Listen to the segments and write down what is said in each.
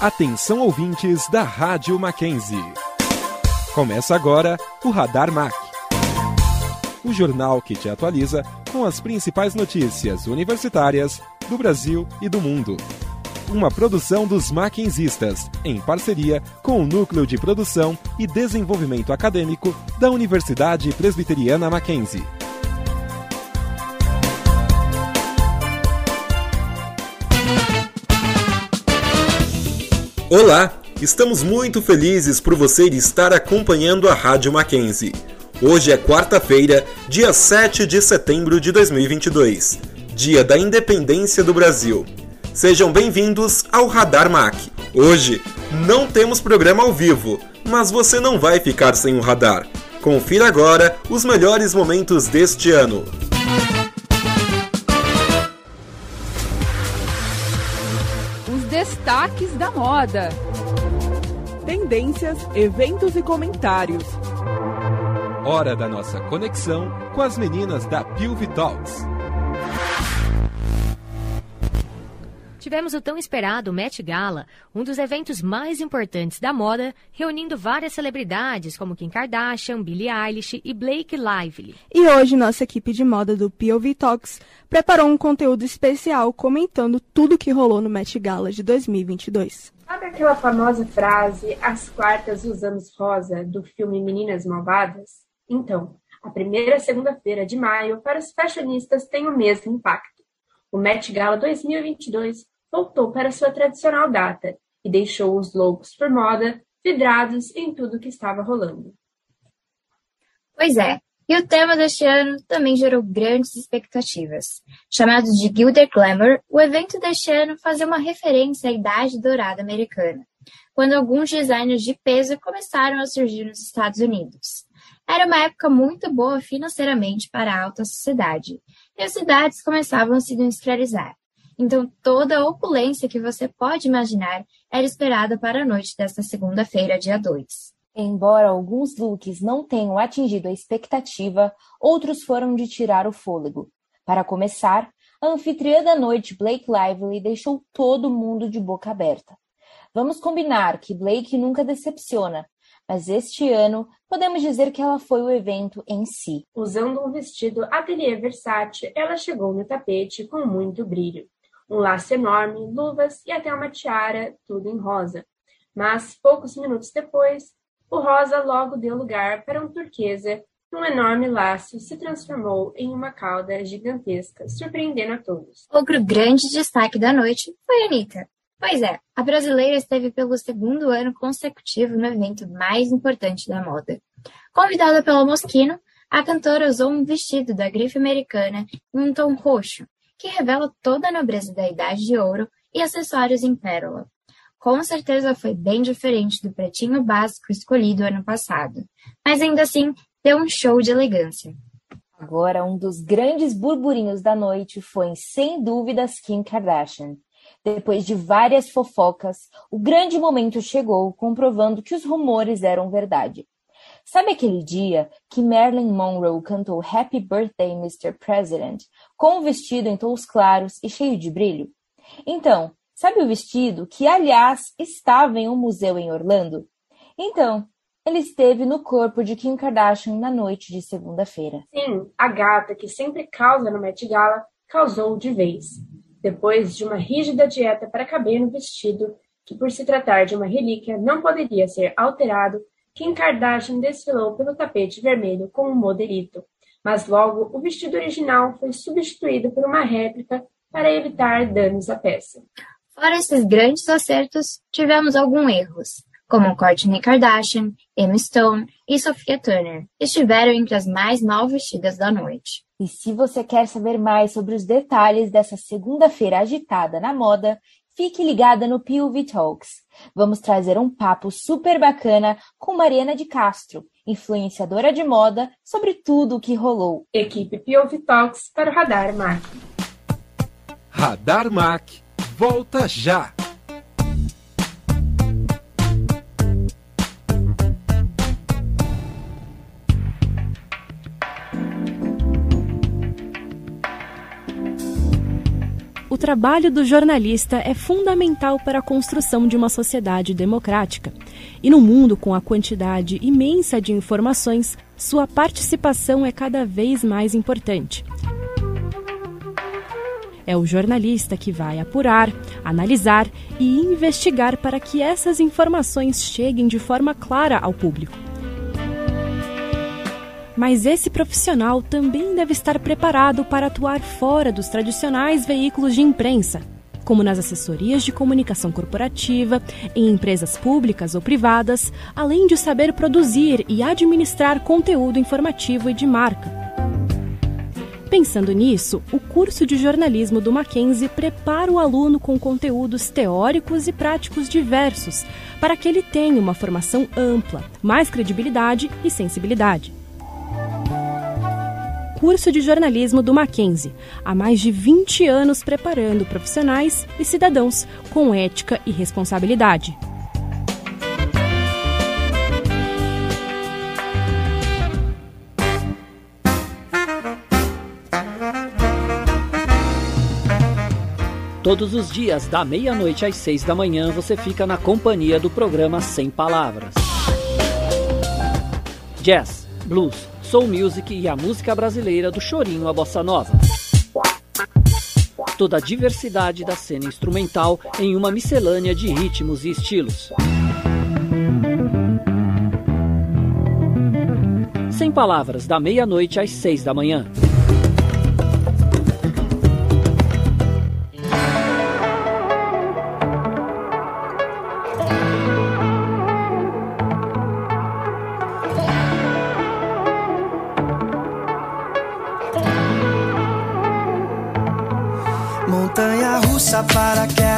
Atenção ouvintes da Rádio Mackenzie. Começa agora o Radar Mac. O jornal que te atualiza com as principais notícias universitárias do Brasil e do mundo. Uma produção dos Mackenzistas, em parceria com o Núcleo de Produção e Desenvolvimento Acadêmico da Universidade Presbiteriana Mackenzie. Olá, estamos muito felizes por você estar acompanhando a Rádio Mackenzie. Hoje é quarta-feira, dia 7 de setembro de 2022, dia da independência do Brasil. Sejam bem-vindos ao Radar Mac. Hoje não temos programa ao vivo, mas você não vai ficar sem o radar. Confira agora os melhores momentos deste ano. Destaques da moda. Tendências, eventos e comentários. Hora da nossa conexão com as meninas da Pilvi Talks. Tivemos o tão esperado Met Gala, um dos eventos mais importantes da moda, reunindo várias celebridades como Kim Kardashian, Billie Eilish e Blake Lively. E hoje nossa equipe de moda do POV Talks preparou um conteúdo especial comentando tudo que rolou no Met Gala de 2022. Sabe aquela famosa frase, as quartas usamos rosa, do filme Meninas Malvadas? Então, a primeira segunda-feira de maio para os fashionistas tem o mesmo impacto. O Met Gala 2022 voltou para sua tradicional data e deixou os loucos por moda vidrados em tudo que estava rolando. Pois é, e o tema deste ano também gerou grandes expectativas. Chamado de Gilder Glamour, o evento deste ano fazia uma referência à Idade Dourada americana, quando alguns designers de peso começaram a surgir nos Estados Unidos. Era uma época muito boa financeiramente para a alta sociedade, e as cidades começavam a se industrializar. Então, toda a opulência que você pode imaginar era esperada para a noite desta segunda-feira, dia 2. Embora alguns looks não tenham atingido a expectativa, outros foram de tirar o fôlego. Para começar, a anfitriã da noite, Blake Lively, deixou todo mundo de boca aberta. Vamos combinar que Blake nunca decepciona, mas este ano podemos dizer que ela foi o evento em si. Usando um vestido ateliê versátil, ela chegou no tapete com muito brilho um laço enorme, luvas e até uma tiara, tudo em rosa. Mas, poucos minutos depois, o rosa logo deu lugar para um turquesa e um enorme laço se transformou em uma cauda gigantesca, surpreendendo a todos. Outro grande destaque da noite foi a Anitta. Pois é, a brasileira esteve pelo segundo ano consecutivo no evento mais importante da moda. Convidada pelo Moschino, a cantora usou um vestido da grife americana em um tom roxo, que revela toda a nobreza da Idade de Ouro e acessórios em pérola. Com certeza foi bem diferente do pretinho básico escolhido ano passado, mas ainda assim deu um show de elegância. Agora, um dos grandes burburinhos da noite foi, sem dúvidas, Kim Kardashian. Depois de várias fofocas, o grande momento chegou, comprovando que os rumores eram verdade. Sabe aquele dia que Marilyn Monroe cantou Happy Birthday, Mr. President, com um vestido em tons claros e cheio de brilho? Então, sabe o vestido que, aliás, estava em um museu em Orlando? Então, ele esteve no corpo de Kim Kardashian na noite de segunda-feira. Sim, a gata que sempre causa no Met Gala causou de vez. Depois de uma rígida dieta para caber no vestido, que por se tratar de uma relíquia não poderia ser alterado, Kim Kardashian desfilou pelo tapete vermelho com um modelito, mas logo o vestido original foi substituído por uma réplica para evitar danos à peça. Fora esses grandes acertos, tivemos alguns erros, como Kourtney Kardashian, Emma Stone e Sophia Turner, estiveram entre as mais mal vestidas da noite. E se você quer saber mais sobre os detalhes dessa segunda-feira agitada na moda, Fique ligada no POV Talks. Vamos trazer um papo super bacana com Mariana de Castro, influenciadora de moda, sobre tudo o que rolou. Equipe POV Talks para o Radar Mac. Radar Mac, volta já! O trabalho do jornalista é fundamental para a construção de uma sociedade democrática. E no mundo com a quantidade imensa de informações, sua participação é cada vez mais importante. É o jornalista que vai apurar, analisar e investigar para que essas informações cheguem de forma clara ao público. Mas esse profissional também deve estar preparado para atuar fora dos tradicionais veículos de imprensa, como nas assessorias de comunicação corporativa, em empresas públicas ou privadas, além de saber produzir e administrar conteúdo informativo e de marca. Pensando nisso, o curso de jornalismo do Mackenzie prepara o aluno com conteúdos teóricos e práticos diversos, para que ele tenha uma formação ampla, mais credibilidade e sensibilidade curso de jornalismo do Mackenzie, há mais de 20 anos preparando profissionais e cidadãos com ética e responsabilidade. Todos os dias, da meia-noite às seis da manhã, você fica na companhia do programa Sem Palavras. Jazz, blues, soul music e a música brasileira do chorinho à bossa nova. Toda a diversidade da cena instrumental em uma miscelânea de ritmos e estilos. Sem palavras, da meia-noite às seis da manhã.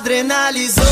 Adrenalizou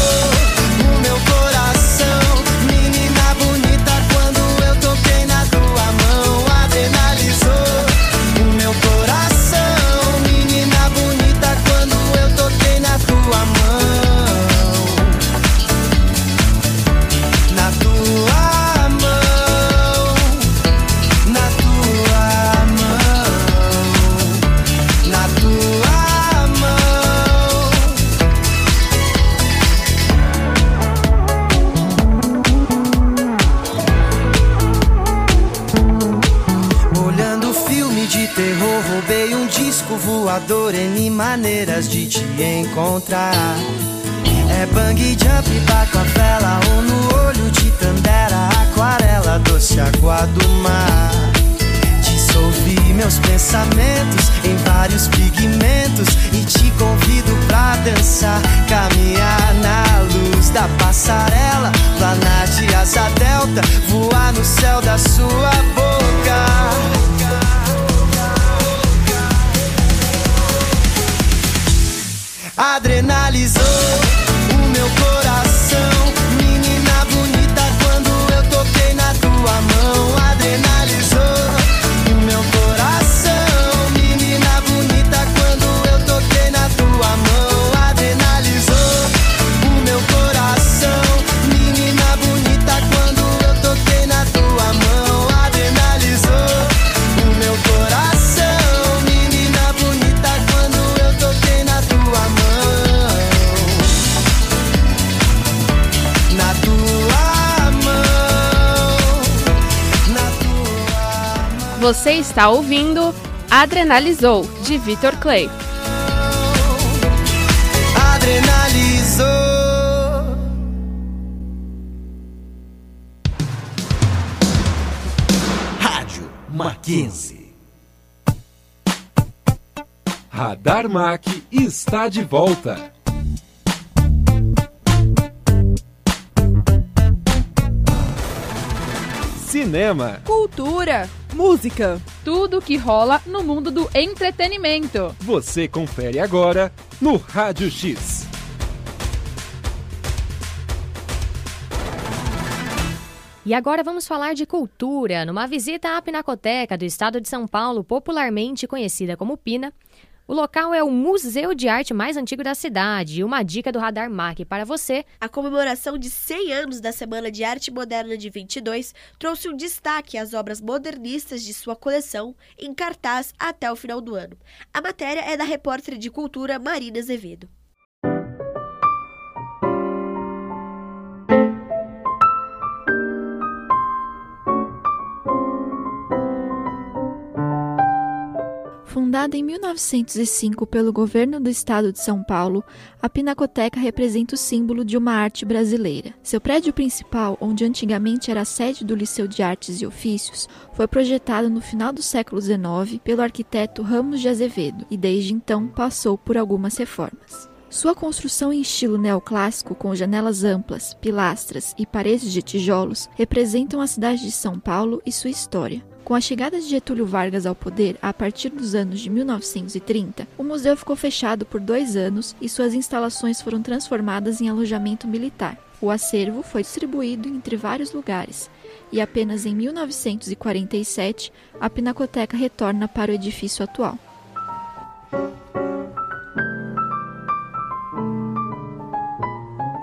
maneiras de te encontrar. É bang jump, baco a vela Ou no olho de tandera Aquarela, doce água do mar. Dissolvi meus pensamentos em vários pigmentos E te convido pra dançar Caminhar na luz da passarela Planar de asa delta Voar no céu da sua boca adrenalizou Você está ouvindo Adrenalizou, de Vitor Clay. adrenalizou. Mackenzie. Radar Mac está de volta. Cinema, Cultura, música, tudo que rola no mundo do entretenimento. Você confere agora no Rádio X. E agora vamos falar de cultura. Numa visita à Pinacoteca do Estado de São Paulo, popularmente conhecida como Pina, o local é o museu de arte mais antigo da cidade. E uma dica do Radar MAC para você: a comemoração de 100 anos da Semana de Arte Moderna de 22 trouxe um destaque às obras modernistas de sua coleção em cartaz até o final do ano. A matéria é da repórter de cultura Marina Azevedo. Fundada em 1905 pelo governo do estado de São Paulo, a Pinacoteca representa o símbolo de uma arte brasileira. Seu prédio principal, onde antigamente era a sede do Liceu de Artes e Ofícios, foi projetado no final do século XIX pelo arquiteto Ramos de Azevedo e desde então passou por algumas reformas. Sua construção em estilo neoclássico, com janelas amplas, pilastras e paredes de tijolos, representam a cidade de São Paulo e sua história. Com a chegada de Getúlio Vargas ao poder a partir dos anos de 1930, o museu ficou fechado por dois anos e suas instalações foram transformadas em alojamento militar. O acervo foi distribuído entre vários lugares e apenas em 1947 a Pinacoteca retorna para o edifício atual.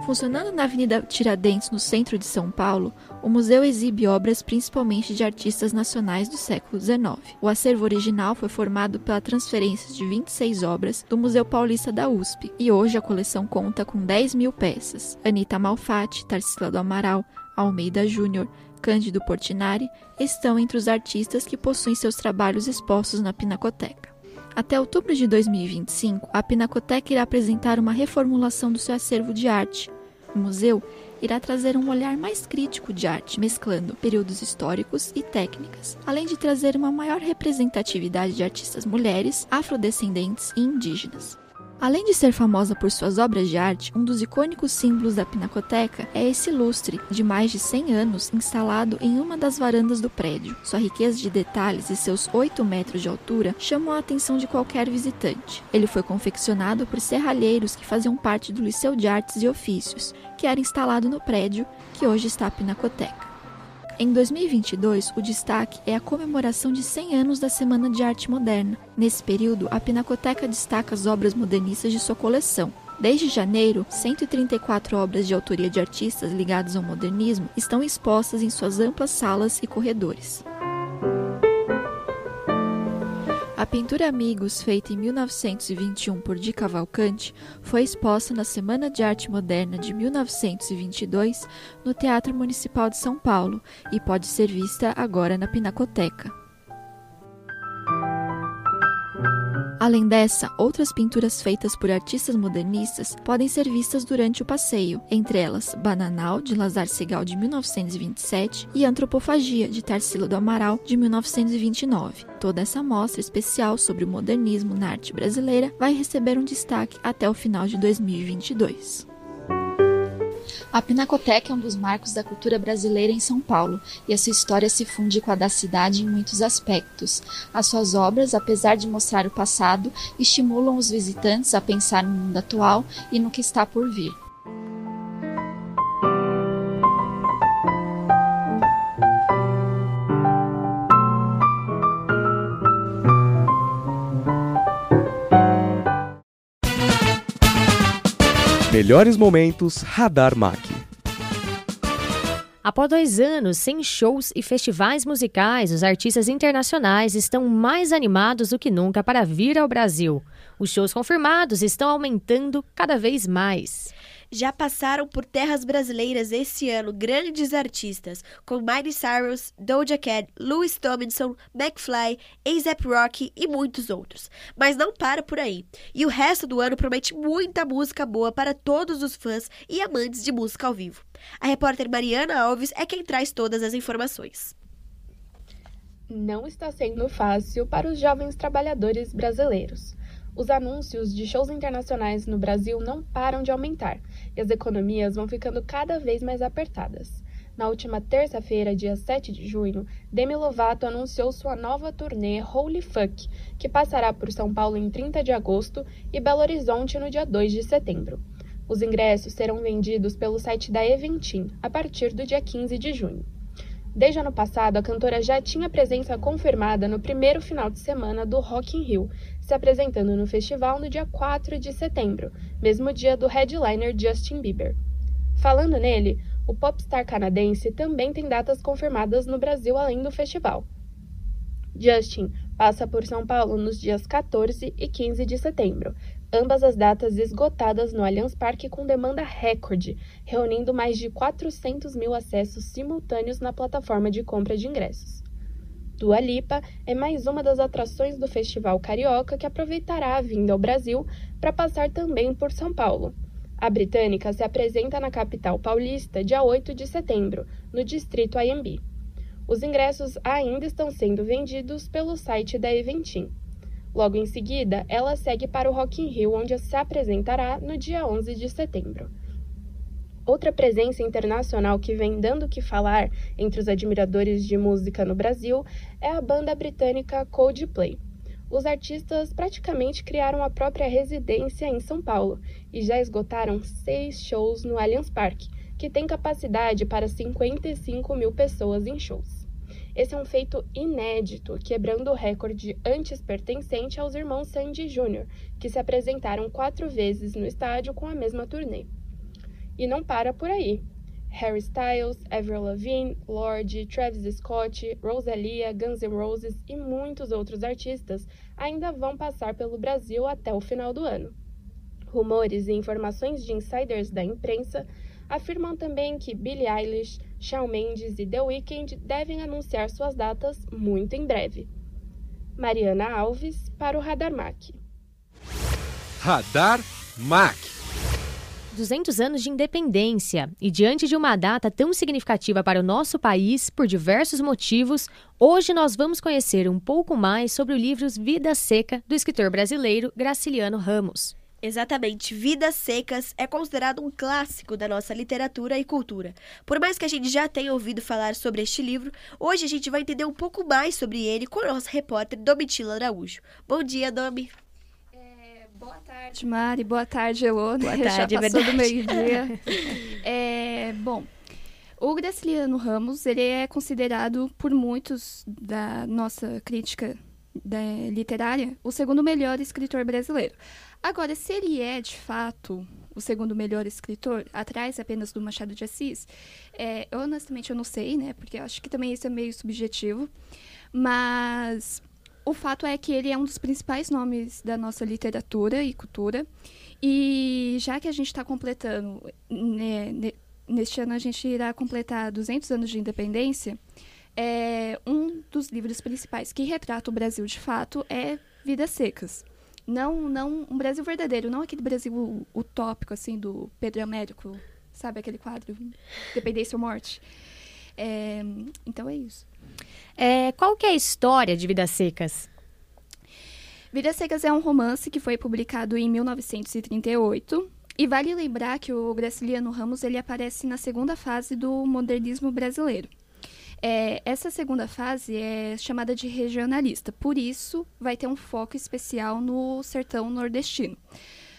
Funcionando na Avenida Tiradentes, no centro de São Paulo, o museu exibe obras principalmente de artistas nacionais do século XIX. O acervo original foi formado pela transferência de 26 obras do Museu Paulista da USP, e hoje a coleção conta com 10 mil peças. Anita Malfatti, Tarsila do Amaral, Almeida Júnior, Cândido Portinari estão entre os artistas que possuem seus trabalhos expostos na Pinacoteca. Até outubro de 2025, a Pinacoteca irá apresentar uma reformulação do seu acervo de arte, o museu irá trazer um olhar mais crítico de arte, mesclando períodos históricos e técnicas, além de trazer uma maior representatividade de artistas mulheres, afrodescendentes e indígenas. Além de ser famosa por suas obras de arte, um dos icônicos símbolos da Pinacoteca é esse lustre, de mais de 100 anos, instalado em uma das varandas do prédio. Sua riqueza de detalhes e seus 8 metros de altura chamam a atenção de qualquer visitante. Ele foi confeccionado por serralheiros que faziam parte do Liceu de Artes e Ofícios, que era instalado no prédio que hoje está a Pinacoteca. Em 2022, o destaque é a comemoração de 100 anos da Semana de Arte Moderna. Nesse período, a Pinacoteca destaca as obras modernistas de sua coleção. Desde janeiro, 134 obras de autoria de artistas ligados ao modernismo estão expostas em suas amplas salas e corredores. A pintura Amigos, feita em 1921 por Di Cavalcante, foi exposta na Semana de Arte Moderna de 1922 no Teatro Municipal de São Paulo e pode ser vista agora na Pinacoteca. Além dessa, outras pinturas feitas por artistas modernistas podem ser vistas durante o passeio, entre elas Bananal, de Lazar Segal, de 1927, e Antropofagia, de Tarsila do Amaral, de 1929. Toda essa mostra especial sobre o modernismo na arte brasileira vai receber um destaque até o final de 2022. A Pinacoteca é um dos marcos da cultura brasileira em São Paulo e a sua história se funde com a da cidade em muitos aspectos. As suas obras, apesar de mostrar o passado, estimulam os visitantes a pensar no mundo atual e no que está por vir. Melhores momentos Radar Mac. Após dois anos sem shows e festivais musicais, os artistas internacionais estão mais animados do que nunca para vir ao Brasil. Os shows confirmados estão aumentando cada vez mais. Já passaram por terras brasileiras esse ano grandes artistas, como Miley Cyrus, Doja Cat, Louis Tomlinson, McFly, A$AP Rocky e muitos outros. Mas não para por aí. E o resto do ano promete muita música boa para todos os fãs e amantes de música ao vivo. A repórter Mariana Alves é quem traz todas as informações. Não está sendo fácil para os jovens trabalhadores brasileiros. Os anúncios de shows internacionais no Brasil não param de aumentar e as economias vão ficando cada vez mais apertadas. Na última terça-feira, dia 7 de junho, Demi Lovato anunciou sua nova turnê Holy Fuck, que passará por São Paulo em 30 de agosto e Belo Horizonte no dia 2 de setembro. Os ingressos serão vendidos pelo site da Eventim a partir do dia 15 de junho. Desde ano passado, a cantora já tinha presença confirmada no primeiro final de semana do Rock in Rio, se apresentando no festival no dia 4 de setembro, mesmo dia do headliner Justin Bieber. Falando nele, o popstar canadense também tem datas confirmadas no Brasil além do festival. Justin passa por São Paulo nos dias 14 e 15 de setembro, ambas as datas esgotadas no Allianz Parque com demanda recorde, reunindo mais de 400 mil acessos simultâneos na plataforma de compra de ingressos. Dua Lipa é mais uma das atrações do Festival Carioca que aproveitará a vinda ao Brasil para passar também por São Paulo. A britânica se apresenta na capital paulista dia 8 de setembro, no distrito IMB. Os ingressos ainda estão sendo vendidos pelo site da Eventim. Logo em seguida, ela segue para o Rock in Rio, onde se apresentará no dia 11 de setembro. Outra presença internacional que vem dando o que falar entre os admiradores de música no Brasil é a banda britânica Coldplay. Os artistas praticamente criaram a própria residência em São Paulo e já esgotaram seis shows no Allianz Parque, que tem capacidade para 55 mil pessoas em shows. Esse é um feito inédito, quebrando o recorde antes pertencente aos irmãos Sandy Jr., que se apresentaram quatro vezes no estádio com a mesma turnê. E não para por aí. Harry Styles, Avril Lavigne, Lorde, Travis Scott, Rosalia, Guns N' Roses e muitos outros artistas ainda vão passar pelo Brasil até o final do ano. Rumores e informações de insiders da imprensa afirmam também que Billie Eilish, Shawn Mendes e The Weeknd devem anunciar suas datas muito em breve. Mariana Alves para o Radar Mac. Radar Mac. 200 anos de independência e diante de uma data tão significativa para o nosso país, por diversos motivos, hoje nós vamos conhecer um pouco mais sobre o livro Vida Seca do escritor brasileiro Graciliano Ramos. Exatamente, Vidas Secas é considerado um clássico da nossa literatura e cultura. Por mais que a gente já tenha ouvido falar sobre este livro, hoje a gente vai entender um pouco mais sobre ele com o nosso repórter Domitila Araújo. Bom dia, Domi. Boa tarde, Mari. Boa tarde, Elô. Boa tarde, já passou verdade. do meio-dia. é, bom, o Graciliano Ramos ele é considerado por muitos da nossa crítica da, literária o segundo melhor escritor brasileiro. Agora, se ele é de fato o segundo melhor escritor, atrás apenas do Machado de Assis, é, eu, honestamente eu não sei, né? Porque eu acho que também isso é meio subjetivo. Mas o fato é que ele é um dos principais nomes da nossa literatura e cultura. E já que a gente está completando, né, ne- neste ano a gente irá completar 200 anos de independência, é, um dos livros principais que retrata o Brasil de fato é Vidas Secas. Não, não um Brasil verdadeiro, não aquele Brasil utópico assim do Pedro Américo, sabe aquele quadro Independência ou Morte. É, então é isso. É, qual que é a história de Vidas Secas? Vidas Secas é um romance que foi publicado em 1938 e vale lembrar que o Graciliano Ramos ele aparece na segunda fase do modernismo brasileiro. É, essa segunda fase é chamada de regionalista, por isso vai ter um foco especial no sertão nordestino.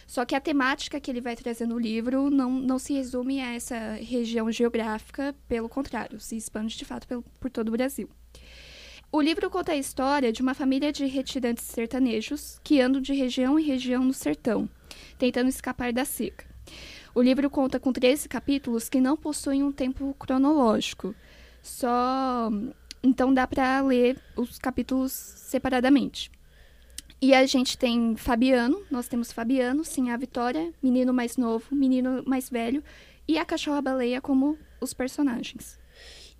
Só que a temática que ele vai trazer no livro não, não se resume a essa região geográfica, pelo contrário, se expande de fato pelo, por todo o Brasil. O livro conta a história de uma família de retirantes sertanejos que andam de região em região no sertão, tentando escapar da seca. O livro conta com 13 capítulos que não possuem um tempo cronológico, só então dá para ler os capítulos separadamente. E a gente tem Fabiano, nós temos Fabiano, sim, a Vitória, menino mais novo, menino mais velho e a cachorra-baleia como os personagens.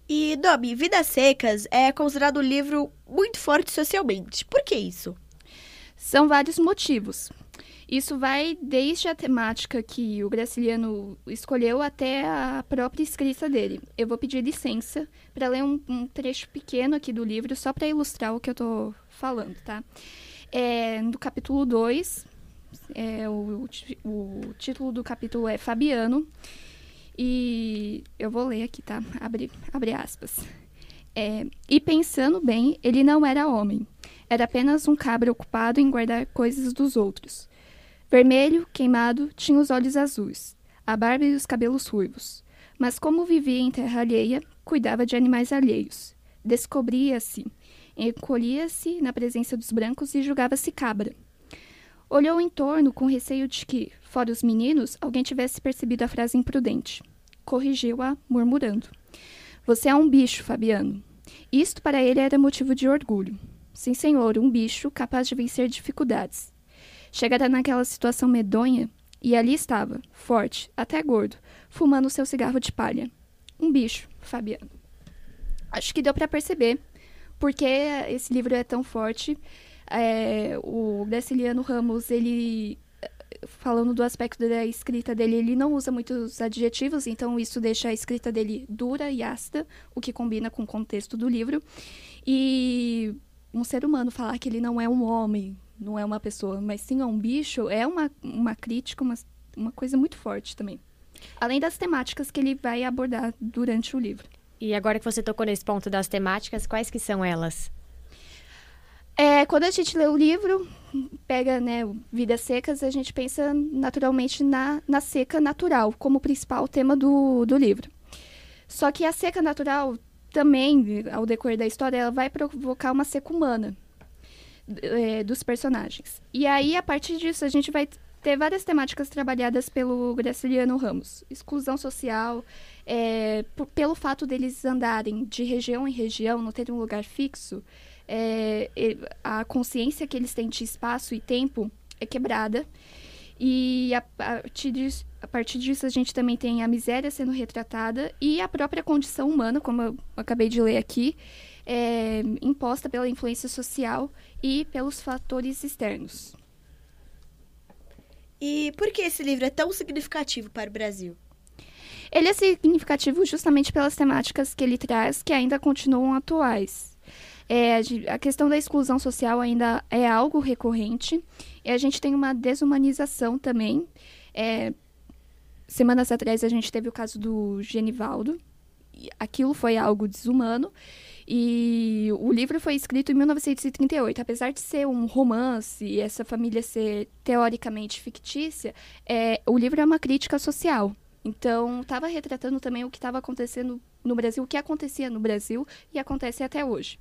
E, Domi, Vidas Secas é considerado um livro muito forte socialmente. Por que isso? São vários motivos. Isso vai desde a temática que o Graciliano escolheu até a própria escrita dele. Eu vou pedir licença para ler um, um, trecho pequeno aqui do livro, só para ilustrar o que eu estou falando, tá? É, no capítulo 2, é, o, o título do capítulo é Fabiano, E eu vou ler aqui, tá? Abre, abre aspas. É, e pensando bem, ele não era homem. Era apenas um cabra ocupado em guardar coisas dos outros. Vermelho, queimado, tinha os olhos azuis, a barba e os cabelos ruivos. Mas como vivia em terra alheia, cuidava de animais alheios. Descobria-se, encolhia-se na presença dos brancos e julgava-se cabra. Olhou em torno com receio de que, fora os meninos, alguém tivesse percebido a frase imprudente. Corrigiu-a, murmurando. Você é um bicho, Fabiano. Isto para ele era motivo de orgulho. Sim, senhor, um bicho capaz de vencer dificuldades. Chegara naquela situação medonha e ali estava, forte, até gordo, fumando seu cigarro de palha. Um bicho, Fabiano. Acho que deu para perceber porque esse livro é tão forte. É, o Graciliano Ramos, ele falando do aspecto da escrita dele, ele não usa muitos adjetivos, então isso deixa a escrita dele dura e ácida, o que combina com o contexto do livro. E um ser humano falar que ele não é um homem, não é uma pessoa, mas sim é um bicho, é uma, uma crítica, uma, uma coisa muito forte também. Além das temáticas que ele vai abordar durante o livro. E agora que você tocou nesse ponto das temáticas, quais que são elas? É, quando a gente lê o livro, pega né, Vidas Secas, a gente pensa naturalmente na, na seca natural, como principal tema do, do livro. Só que a seca natural também, ao decorrer da história, ela vai provocar uma seca humana é, dos personagens. E aí, a partir disso, a gente vai ter várias temáticas trabalhadas pelo Graciliano Ramos. Exclusão social, é, pelo fato deles andarem de região em região, não terem um lugar fixo, é, a consciência que eles têm de espaço e tempo é quebrada. E a partir, disso, a partir disso a gente também tem a miséria sendo retratada e a própria condição humana, como eu acabei de ler aqui, é, imposta pela influência social e pelos fatores externos. E por que esse livro é tão significativo para o Brasil? Ele é significativo justamente pelas temáticas que ele traz, que ainda continuam atuais. É, a questão da exclusão social ainda é algo recorrente e a gente tem uma desumanização também. É, semanas atrás a gente teve o caso do Genivaldo. Aquilo foi algo desumano. E o livro foi escrito em 1938. Apesar de ser um romance e essa família ser teoricamente fictícia, é, o livro é uma crítica social. Então, estava retratando também o que estava acontecendo no Brasil, o que acontecia no Brasil e acontece até hoje.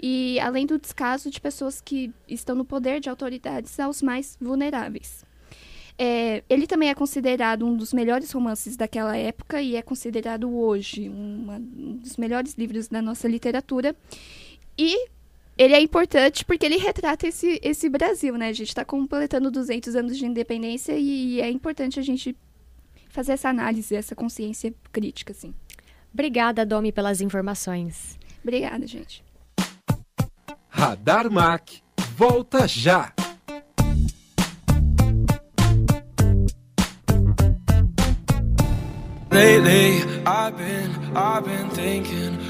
E além do descaso de pessoas que estão no poder de autoridades aos mais vulneráveis. É, ele também é considerado um dos melhores romances daquela época e é considerado hoje uma, um dos melhores livros da nossa literatura. E ele é importante porque ele retrata esse, esse Brasil, né? A gente está completando 200 anos de independência e é importante a gente fazer essa análise, essa consciência crítica, assim. Obrigada, Domi, pelas informações. Obrigada, gente. Radar Mac volta já. Lately, I've been, I've been thinking.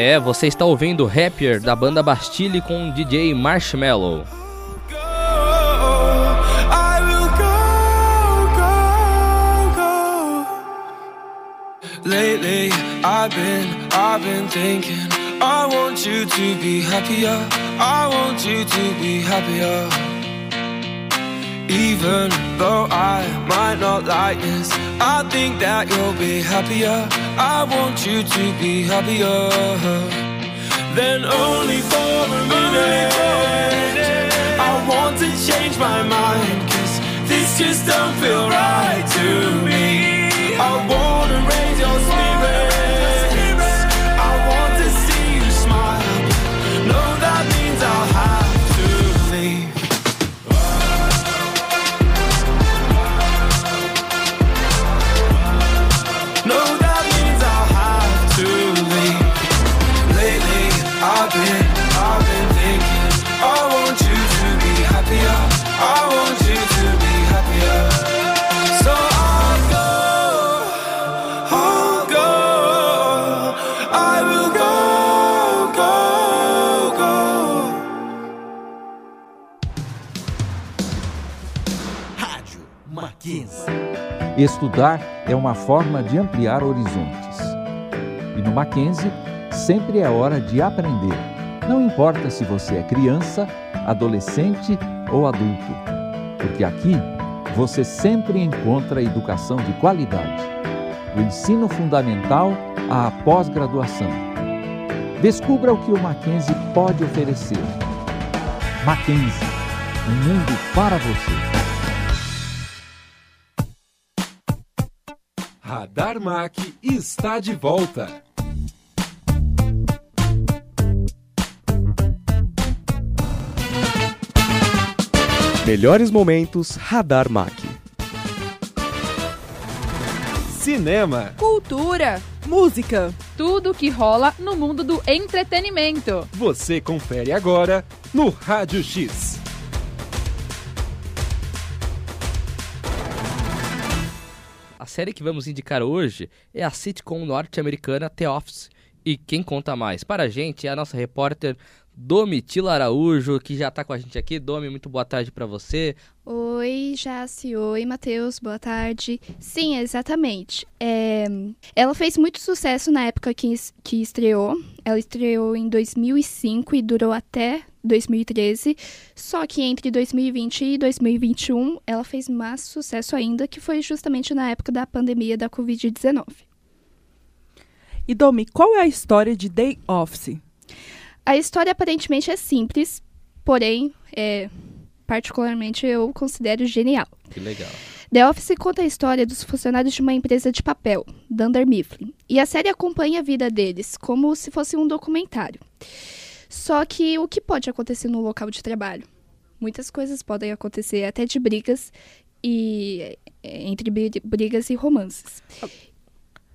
É, você está ouvindo Happier da banda Bastille com o DJ Marshmallow. Lately, I've been, I've been thinking. I want you to be happier. I want you to be happier. Even though I might not like this, I think that you'll be happier. I want you to be happier. than only for a minute. I want to change my mind, cause this just don't feel right to me. Estudar é uma forma de ampliar horizontes. E no Mackenzie, sempre é hora de aprender. Não importa se você é criança, adolescente ou adulto, porque aqui você sempre encontra educação de qualidade, do ensino fundamental à pós-graduação. Descubra o que o Mackenzie pode oferecer. Mackenzie, um mundo para você. Radar Mac está de volta. Melhores momentos Radar Mac. Cinema, Cultura, música, tudo que rola no mundo do entretenimento. você confere agora no Rádio X. série que vamos indicar hoje é a sitcom norte-americana The Office. E quem conta mais para a gente é a nossa repórter Domitila Araújo, que já está com a gente aqui. Domi, muito boa tarde para você. Oi, Jace. Oi, Matheus. Boa tarde. Sim, exatamente. É, Ela fez muito sucesso na época que, es- que estreou. Ela estreou em 2005 e durou até 2013. Só que entre 2020 e 2021, ela fez mais sucesso ainda, que foi justamente na época da pandemia da Covid-19. E Domi, qual é a história de Day Office? A história aparentemente é simples, porém, é, particularmente eu considero genial. Que legal. The Office conta a história dos funcionários de uma empresa de papel, Dunder Mifflin, e a série acompanha a vida deles como se fosse um documentário. Só que o que pode acontecer no local de trabalho? Muitas coisas podem acontecer, até de brigas e é, entre bri- brigas e romances.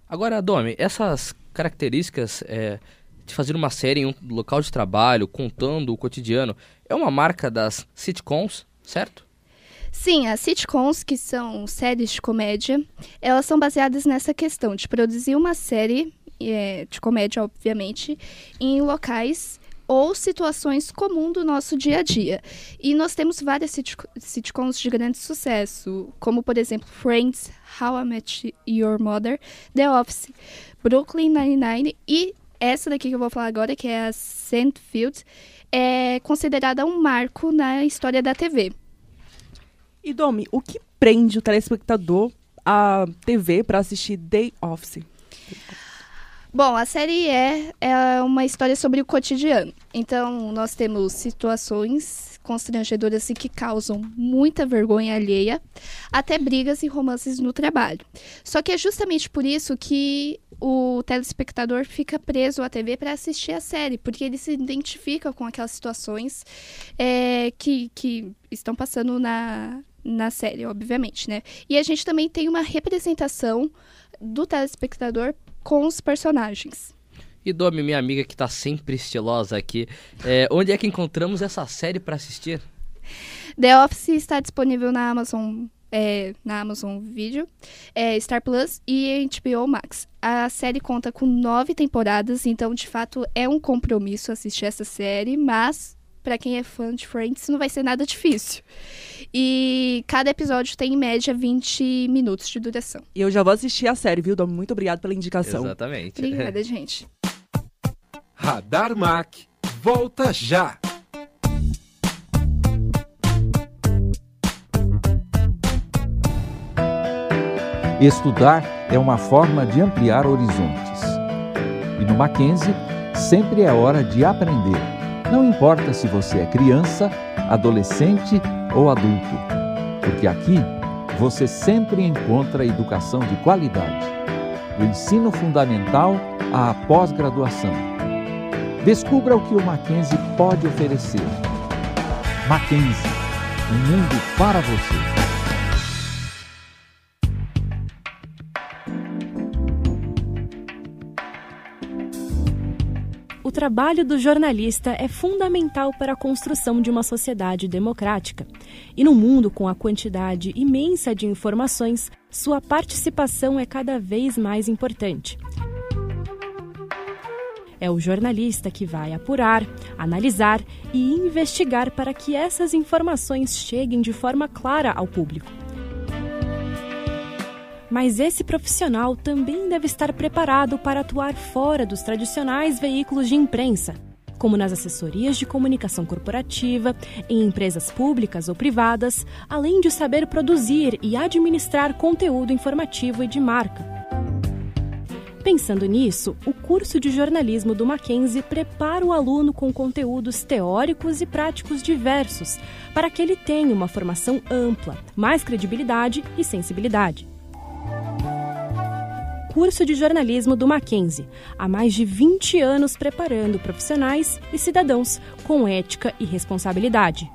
Agora, Domi, essas características é, de fazer uma série em um local de trabalho, contando o cotidiano, é uma marca das sitcoms, certo? Sim, as sitcoms, que são séries de comédia, elas são baseadas nessa questão de produzir uma série é, de comédia, obviamente, em locais ou situações comuns do nosso dia a dia. E nós temos várias sitco- sitcoms de grande sucesso, como, por exemplo, Friends, How I Met Your Mother, The Office, Brooklyn Nine-Nine e essa daqui que eu vou falar agora, que é a Seinfeld, é considerada um marco na história da TV. E Domi, o que prende o telespectador à TV para assistir Day Office? Bom, a série é, é uma história sobre o cotidiano. Então, nós temos situações constrangedoras assim, que causam muita vergonha alheia, até brigas e romances no trabalho. Só que é justamente por isso que o telespectador fica preso à TV para assistir a série, porque ele se identifica com aquelas situações é, que, que estão passando na, na série, obviamente, né? E a gente também tem uma representação do telespectador com os personagens. E Domi, minha amiga que tá sempre estilosa aqui, é, onde é que encontramos essa série para assistir? The Office está disponível na Amazon, é, na Amazon Video, é, Star Plus e HBO Max. A série conta com nove temporadas, então de fato é um compromisso assistir essa série, mas para quem é fã de Friends não vai ser nada difícil. E cada episódio tem em média 20 minutos de duração. E eu já vou assistir a série, viu, Dom? Muito obrigado pela indicação. Exatamente. Obrigada, gente. Radar Mac, volta já! Estudar é uma forma de ampliar horizontes. E no Mackenzie, sempre é hora de aprender. Não importa se você é criança, adolescente ou adulto, porque aqui você sempre encontra educação de qualidade, do ensino fundamental à pós-graduação. Descubra o que o Mackenzie pode oferecer. Mackenzie, um mundo para você. O trabalho do jornalista é fundamental para a construção de uma sociedade democrática. E no mundo com a quantidade imensa de informações, sua participação é cada vez mais importante. É o jornalista que vai apurar, analisar e investigar para que essas informações cheguem de forma clara ao público. Mas esse profissional também deve estar preparado para atuar fora dos tradicionais veículos de imprensa, como nas assessorias de comunicação corporativa, em empresas públicas ou privadas, além de saber produzir e administrar conteúdo informativo e de marca. Pensando nisso, o curso de jornalismo do Mackenzie prepara o aluno com conteúdos teóricos e práticos diversos, para que ele tenha uma formação ampla, mais credibilidade e sensibilidade curso de jornalismo do Mackenzie, há mais de 20 anos preparando profissionais e cidadãos com ética e responsabilidade.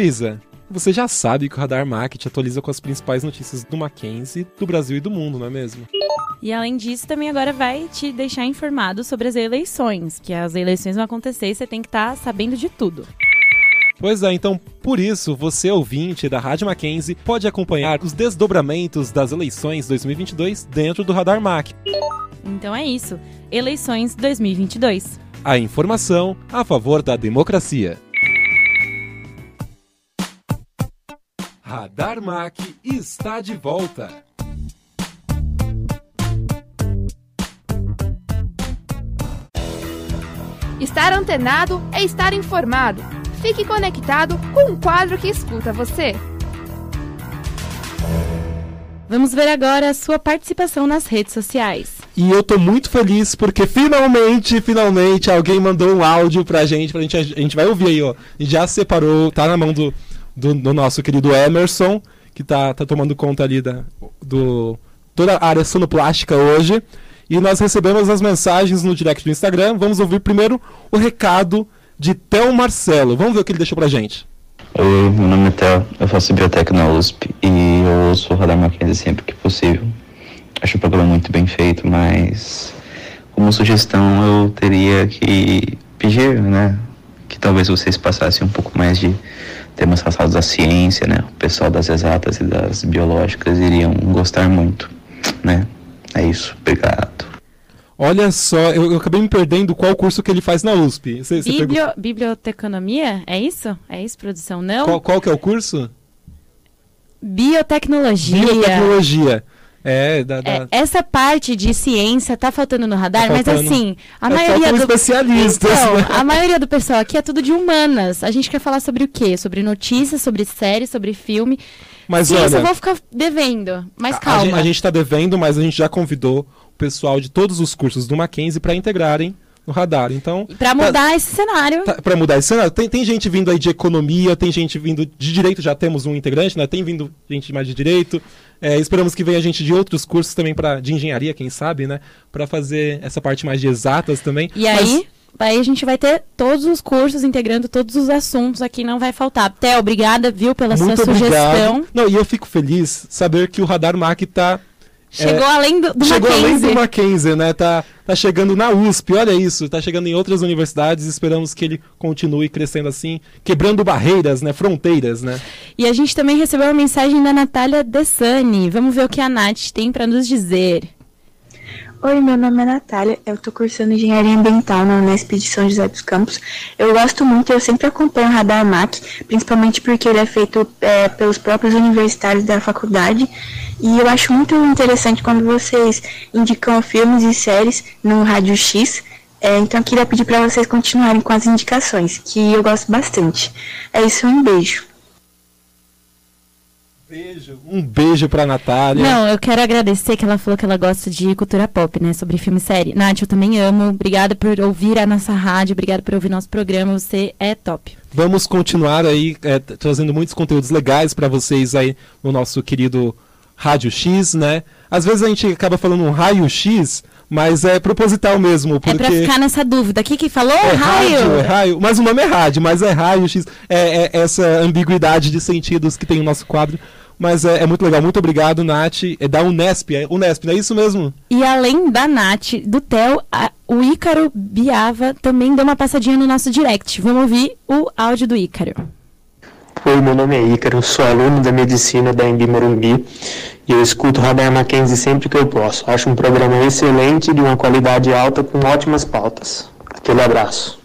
Luísa, você já sabe que o Radar Market atualiza com as principais notícias do Mackenzie, do Brasil e do mundo, não é mesmo? E além disso, também agora vai te deixar informado sobre as eleições, que as eleições vão acontecer e você tem que estar tá sabendo de tudo. Pois é, então por isso, você ouvinte da Rádio Mackenzie pode acompanhar os desdobramentos das eleições 2022 dentro do Radar Mac. Então é isso, eleições 2022. A informação a favor da democracia. Radar Mac está de volta. Estar antenado é estar informado. Fique conectado com um quadro que escuta você. Vamos ver agora a sua participação nas redes sociais. E eu tô muito feliz porque finalmente, finalmente, alguém mandou um áudio pra gente, pra gente, a gente vai ouvir aí, ó. E já separou, tá na mão do, do, do, nosso querido Emerson, que tá, tá tomando conta ali da, do toda a área sonoplástica hoje. E nós recebemos as mensagens no direct do Instagram. Vamos ouvir primeiro o recado de Theo Marcelo. Vamos ver o que ele deixou pra gente. Oi, meu nome é Theo, eu faço biblioteca na USP e eu ouço o Radar Mackenzie sempre que possível. Acho o programa muito bem feito, mas como sugestão eu teria que pedir, né, que talvez vocês passassem um pouco mais de temas relacionados à ciência, né, o pessoal das exatas e das biológicas iriam gostar muito, né. É isso, obrigado. Olha só, eu, eu, acabei me perdendo qual curso que ele faz na USP. Você, você Biblio. Biblioteconomia? É isso? É isso, produção? Não? Qual, qual que é o curso? Biotecnologia. Biotecnologia. É, da, da... É, essa parte de ciência tá faltando no radar, Tá mas faltando. assim, a É, maioria do especialistas, Então, né? a maioria do pessoal aqui é tudo de humanas. A gente quer falar sobre o quê? Sobre notícias, sobre série, sobre filme. Mas Ciência olha- eu vou ficar devendo. Mas A calma. a gente tá devendo, mas a gente já convidou o pessoal de todos os cursos do Mackenzie para integrarem no radar. Então, Pra mudar esse cenário. Tá, para mudar esse cenário. Tem, tem gente vindo aí de economia, tem gente vindo de direito, já temos um integrante, né? Tem vindo gente mais de direito. É, esperamos que venha gente de outros cursos também para de engenharia, quem sabe, né? Para fazer essa parte mais de exatas também. E Mas- aí, aí a gente vai ter todos os cursos integrando todos os assuntos aqui, não vai faltar. Té, obrigada, viu, pela muito sua sugestão. obrigado. Não, e eu fico feliz saber que o Radar Mac tá Chegou além do, do chegou além Mackenzie. do Mackenzie, né? Tá, tá chegando na USP, olha isso. Tá chegando em outras universidades. Esperamos que ele continue crescendo assim, quebrando barreiras, né? Fronteiras, né? E a gente também recebeu uma mensagem da Natália Dessani. Vamos ver o que a Nath tem pra nos dizer. Oi, meu nome é Natália, eu tô cursando Engenharia Ambiental na Unesp de São José dos Campos. Eu gosto muito, eu sempre acompanho o Radar MAC, principalmente porque ele é feito é, pelos próprios universitários da faculdade. E eu acho muito interessante quando vocês indicam filmes e séries no Rádio X. É, então eu queria pedir para vocês continuarem com as indicações, que eu gosto bastante. É isso, um beijo. Um beijo pra Natália. Não, eu quero agradecer que ela falou que ela gosta de cultura pop, né? Sobre filme e série. Nath, eu também amo. Obrigada por ouvir a nossa rádio, obrigada por ouvir nosso programa. Você é top. Vamos continuar aí é, trazendo muitos conteúdos legais para vocês aí no nosso querido Rádio X, né? Às vezes a gente acaba falando um raio X, mas é proposital mesmo, porque É pra ficar nessa dúvida. Aqui que falou? é raio! rádio, é raio, mas o nome é rádio, mas é raio X, é, é essa ambiguidade de sentidos que tem o nosso quadro. Mas é, é muito legal, muito obrigado, Nath. É da Unesp, é Unesp, não é isso mesmo? E além da Nath, do Theo, a- o Ícaro Biava também deu uma passadinha no nosso direct. Vamos ouvir o áudio do Ícaro. Oi, meu nome é Ícaro, sou aluno da medicina da Embi Morumbi e eu escuto Radar Mackenzie sempre que eu posso. Acho um programa excelente, de uma qualidade alta, com ótimas pautas. Aquele abraço.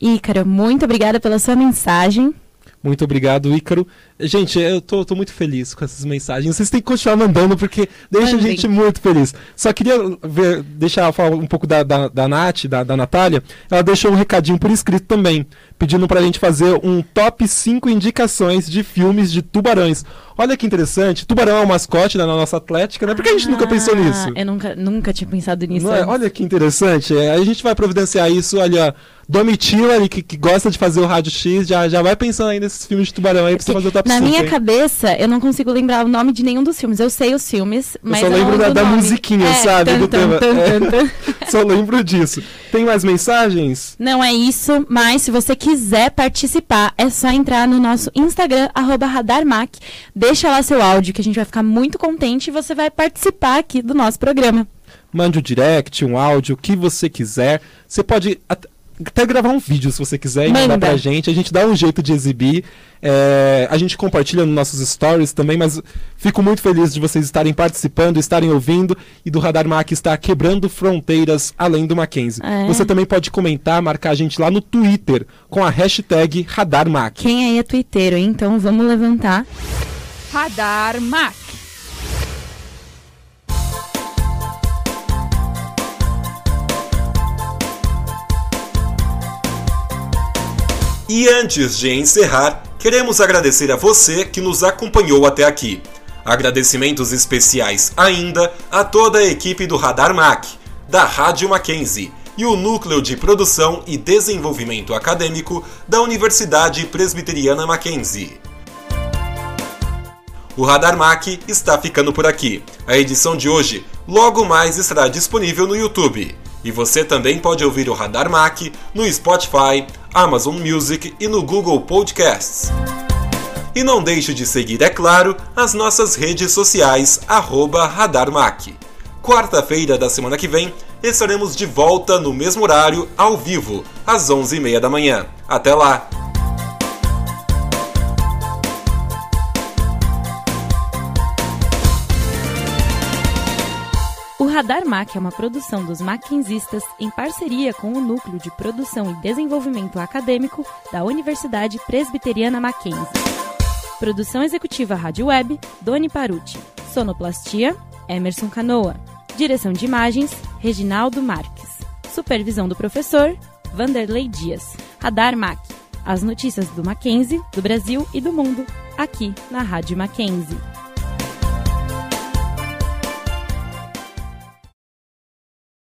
Ícaro, muito obrigada pela sua mensagem. Muito obrigado, Ícaro. Gente, eu tô, tô muito feliz com essas mensagens. Vocês têm que continuar mandando, porque deixa a Mandem. gente muito feliz. Só queria ver, deixar falar um pouco da, da, da Nath, da, da Natália. Ela deixou um recadinho por escrito também, pedindo pra gente fazer um top 5 indicações de filmes de tubarões. Olha que interessante. Tubarão é o mascote da nossa atlética, né? Por que a gente nunca pensou nisso? Ah, eu nunca, nunca tinha pensado nisso. É? Olha que interessante. É, a gente vai providenciar isso, olha. Domitila, que, que gosta de fazer o Rádio X, já, já vai pensando aí nesses filmes de tubarão aí pra você fazer o top Na 5. minha cabeça, eu não consigo lembrar o nome de nenhum dos filmes. Eu sei os filmes, mas só eu não lembro da, da musiquinha, É, sabe? tan, do tan, tema. tan, É. Só lembro disso. Tem mais mensagens? Não é isso, mas se você quiser participar, é só entrar no nosso Instagram, arroba radarmac. Deixa lá seu áudio, que a gente vai ficar muito contente e você vai participar aqui do nosso programa. Mande um direct, um áudio, o que você quiser. Você pode at- até gravar um vídeo se você quiser e mandar Manda. pra gente. A gente dá um jeito de exibir. É, a gente compartilha nos nossos stories também, mas fico muito feliz de vocês estarem participando, estarem ouvindo e do Radar Mac estar quebrando fronteiras além do Mackenzie. É. Você também pode comentar, marcar a gente lá no Twitter com a hashtag RadarMac. Quem aí é twitteiro, hein? Então vamos levantar. Radar Mac. E antes de encerrar, queremos agradecer a você que nos acompanhou até aqui. Agradecimentos especiais ainda a toda a equipe do Radar Mac, da Rádio Mackenzie e o Núcleo de Produção e Desenvolvimento Acadêmico da Universidade Presbiteriana Mackenzie. O Radar Mac está ficando por aqui. A edição de hoje logo mais estará disponível no YouTube. E você também pode ouvir o Radar Mac no Spotify, Amazon Music e no Google Podcasts. E não deixe de seguir, é claro, as nossas redes sociais, arroba Radar Mac. Quarta-feira da semana que vem, estaremos de volta no mesmo horário, ao vivo, às 11h30 da manhã. Até lá! Radar Mac é uma produção dos Mackenzistas em parceria com o Núcleo de Produção e Desenvolvimento Acadêmico da Universidade Presbiteriana Mackenzie. Produção executiva Rádio Web, Doni Paruti. Sonoplastia, Emerson Canoa. Direção de imagens, Reginaldo Marques. Supervisão do professor, Vanderlei Dias. Radar Mac. As notícias do Mackenzie, do Brasil e do mundo, aqui na Rádio Mackenzie.